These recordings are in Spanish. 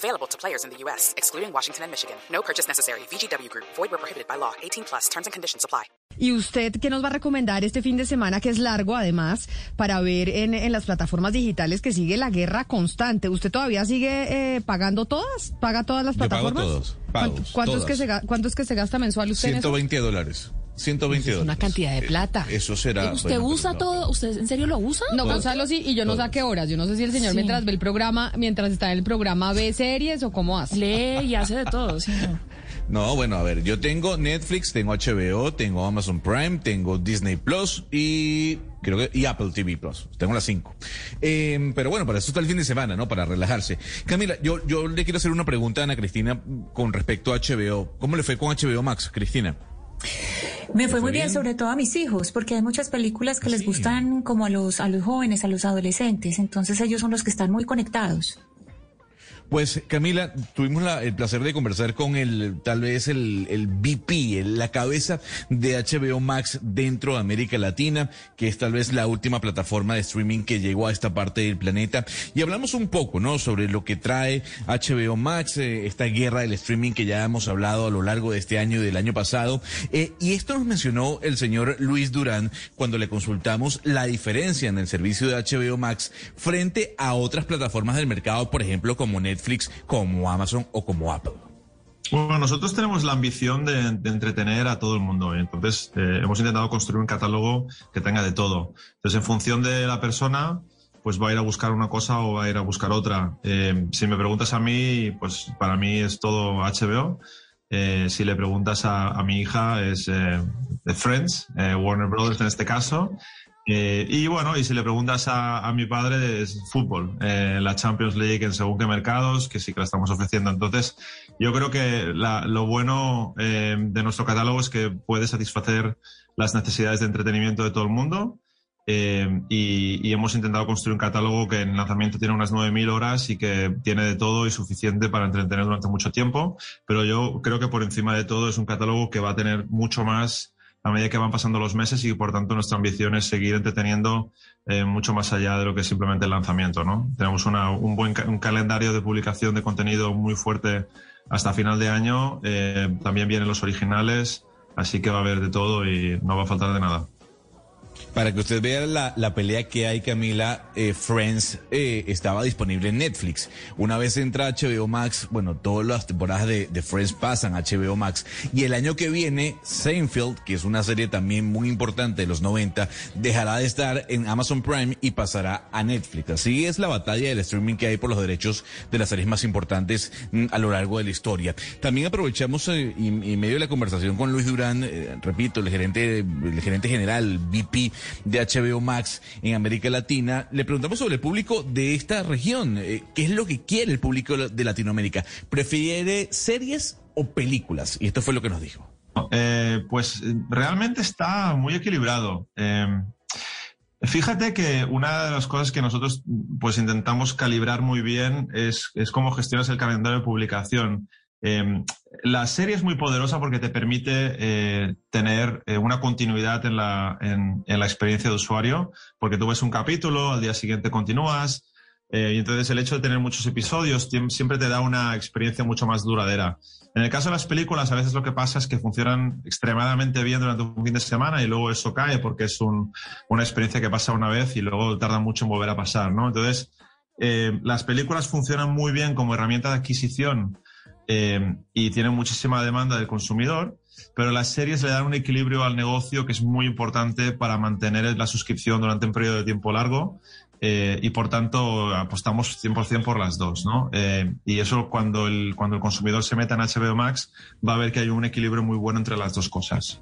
Available to players in the U.S., excluding Washington and Michigan. No purchase necessary. VGW Group. Void where prohibited by law. 18 plus. Terms and conditions apply. ¿Y usted qué nos va a recomendar este fin de semana, que es largo además, para ver en, en las plataformas digitales que sigue la guerra constante? ¿Usted todavía sigue eh, pagando todas? ¿Paga todas las Yo pago plataformas? todos, ¿Cuánto, pagos, cuánto es todas. que se, ¿Cuánto es que se gasta mensual usted en eso? 120 dólares. 120 Es una cantidad de Eh, plata. Eso será. ¿Usted bueno, usa no. todo? ¿Usted en serio lo usa? No. Gonzalo sí, y yo no sé a qué horas. Yo no sé si el señor Sí. mientras ve el programa, mientras está en el programa ve series o cómo hace. Lee y hace de todo, sí, no. No, bueno, a ver, yo tengo Netflix, tengo HBO, tengo Amazon Prime, tengo Disney Plus y creo que y Apple TV Plus. Tengo las cinco. Eh, pero bueno, para eso está el fin de semana, ¿no? Para relajarse. Camila, yo, yo le quiero hacer una pregunta a Ana Cristina con respecto a HBO. ¿Cómo le fue con HBO Max, Cristina? Me fue muy bien, bien? sobre todo a mis hijos, porque hay muchas películas que les gustan como a los, a los jóvenes, a los adolescentes, entonces ellos son los que están muy conectados. Pues Camila, tuvimos la- el placer de conversar con el, tal vez el, el VP, el- la cabeza de HBO Max dentro de América Latina, que es tal vez la última plataforma de streaming que llegó a esta parte del planeta. Y hablamos un poco, ¿no? Sobre lo que trae HBO Max, eh, esta guerra del streaming que ya hemos hablado a lo largo de este año y del año pasado. Eh, y esto nos mencionó el señor Luis Durán cuando le consultamos la diferencia en el servicio de HBO Max frente a otras plataformas del mercado, por ejemplo, como Netflix, como Amazon o como Apple. Bueno, nosotros tenemos la ambición de, entretener a todo el mundo. ¿eh? Entonces, eh, hemos intentado construir un catálogo que tenga de todo. Entonces, en función de la persona, pues va a ir a buscar una cosa o va a ir a buscar otra. Eh, si me preguntas a mí, pues para mí es todo HBO. Si le preguntas a, mi hija, es Friends, Warner Brothers en este caso. Eh, y bueno, y si le preguntas a, a mi padre, es fútbol, eh, la Champions League en según qué mercados, que sí que la estamos ofreciendo. Entonces, yo creo que la- lo bueno eh, de nuestro catálogo es que puede satisfacer las necesidades de entretenimiento de todo el mundo. eh, y, y hemos intentado construir un catálogo que en lanzamiento tiene unas 9.000 horas y que tiene de todo y suficiente para entretener durante mucho tiempo. Pero yo creo que por encima de todo es un catálogo que va a tener mucho más a medida que van pasando los meses y por tanto nuestra ambición es seguir entreteniendo eh, mucho más allá de lo que es simplemente el lanzamiento. ¿no? Tenemos una- un buen ca- un calendario de publicación de contenido muy fuerte hasta final de año. eh, también vienen los originales, así que va a haber de todo y no va a faltar de nada. Para que usted vea la, la pelea que hay, Camila, eh, Friends eh, estaba disponible en Netflix. Una vez entra HBO Max, bueno, todas las temporadas de, de Friends pasan a HBO Max. Y el año que viene, Seinfeld, que es una serie también muy importante de los 90, dejará de estar en Amazon Prime y pasará a Netflix. Así es la batalla del streaming que hay por los derechos de las series más importantes mm, a lo largo de la historia. También aprovechamos eh, y, y medio de la conversación con Luis Durán, eh, repito, el gerente, el gerente general, VP de HBO Max en América Latina, le preguntamos sobre el público de esta región. eh, ¿Qué es lo que quiere el público de Latinoamérica? ¿Prefiere series o películas? Y esto fue lo que nos dijo. Eh, pues realmente está muy equilibrado. Eh, fíjate que una de las cosas que nosotros pues intentamos calibrar muy bien es, es cómo gestionas el calendario de publicación. Eh, la serie es muy poderosa porque te permite eh, tener eh, una continuidad en la, en, en la experiencia de usuario, porque tú ves un capítulo, al día siguiente continúas, eh, y entonces el hecho de tener muchos episodios siempre te da una experiencia mucho más duradera. En el caso de las películas, a veces lo que pasa es que funcionan extremadamente bien durante un fin de semana y luego eso cae porque es un- una experiencia que pasa una vez y luego tarda mucho en volver a pasar, ¿no? Entonces, eh, las películas funcionan muy bien como herramienta de adquisición eh, y tienen muchísima demanda del consumidor, pero las series le dan un equilibrio al negocio que es muy importante para mantener la suscripción durante un periodo de tiempo largo eh, y por tanto apostamos 100% por las dos, ¿no? Eh, y eso cuando el, cuando el consumidor se meta en HBO Max va a ver que hay un equilibrio muy bueno entre las dos cosas.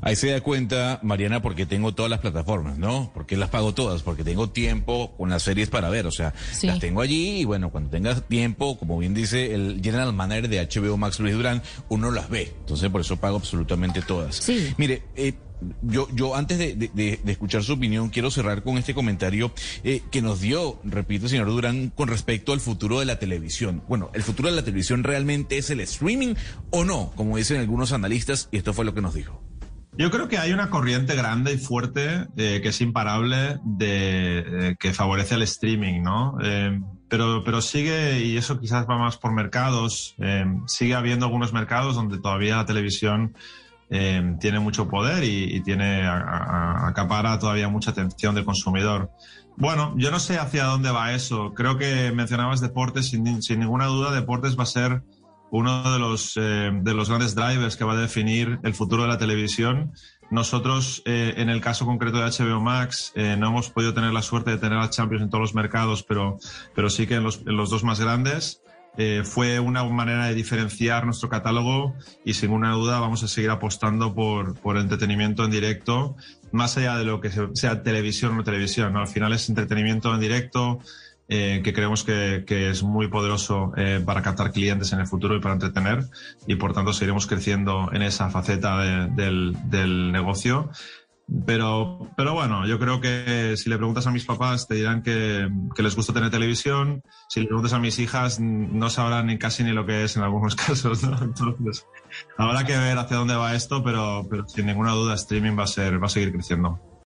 Ahí se da cuenta, Mariana, porque tengo todas las plataformas, ¿no? Porque las pago todas, porque tengo tiempo con las series para ver, o sea, Sí. las tengo allí y bueno, cuando tengas tiempo, como bien dice el general manager de HBO Max Luis Durán, uno las ve. Entonces por eso pago absolutamente todas. Sí. Mire, eh, yo, yo antes de, de- de- de escuchar su opinión, quiero cerrar con este comentario eh, que nos dio, repito, señor Durán, con respecto al futuro de la televisión. Bueno, ¿el futuro de la televisión realmente es el streaming o no? Como dicen algunos analistas, y esto fue lo que nos dijo. Yo creo que hay una corriente grande y fuerte eh, que es imparable de eh, que favorece el streaming, ¿no? Eh, pero, pero sigue, y eso quizás va más por mercados, eh, sigue habiendo algunos mercados donde todavía la televisión tiene mucho poder y, tiene acapara todavía mucha atención del consumidor. Bueno, yo no sé hacia dónde va eso. Creo que mencionabas deportes, sin, sin ninguna duda, deportes va a ser uno de los, eh, de los grandes drivers que va a definir el futuro de la televisión. Nosotros, eh, en el caso concreto de HBO Max, eh, no hemos podido tener la suerte de tener a Champions en todos los mercados, pero, pero sí que en los, en los dos más grandes. Fue una manera de diferenciar nuestro catálogo y sin ninguna duda vamos a seguir apostando por, por entretenimiento en directo, más allá de lo que se- sea televisión o no televisión. ¿no? Al final es entretenimiento en directo, eh, que creemos que, que es muy poderoso eh, para captar clientes en el futuro y para entretener y por tanto seguiremos creciendo en esa faceta de- del, del negocio. Pero, pero bueno, yo creo que si le preguntas a mis papás te dirán que, que les gusta tener televisión. Si le preguntas a mis hijas no sabrán casi ni lo que es en algunos casos. ¿no? Entonces, habrá que ver hacia dónde va esto, pero, pero sin ninguna duda streaming va a, ser, va a seguir creciendo.